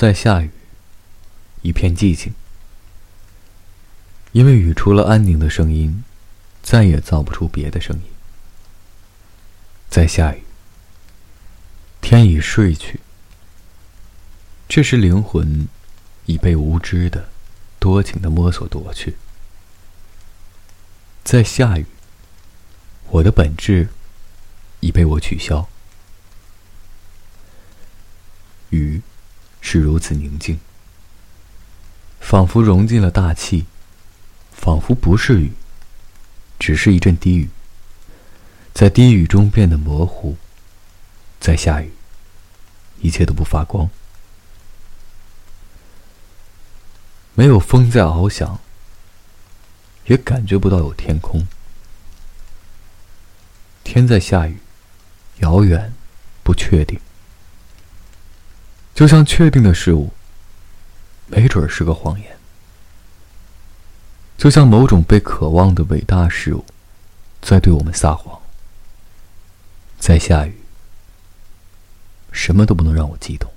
在下雨，一片寂静。因为雨除了安宁的声音，再也造不出别的声音。在下雨，天已睡去。这时灵魂已被无知的、多情的摸索夺去。在下雨，我的本质已被我取消。雨是如此宁静，仿佛融进了大气，仿佛不是雨，只是一阵低语，在低语中变得模糊。在下雨，一切都不发光。没有风在翱翔，也感觉不到有天空。天在下雨，遥远，不确定。就像确定的事物，没准是个谎言；就像某种被渴望的伟大事物，在对我们撒谎。在下雨，什么都不能让我激动。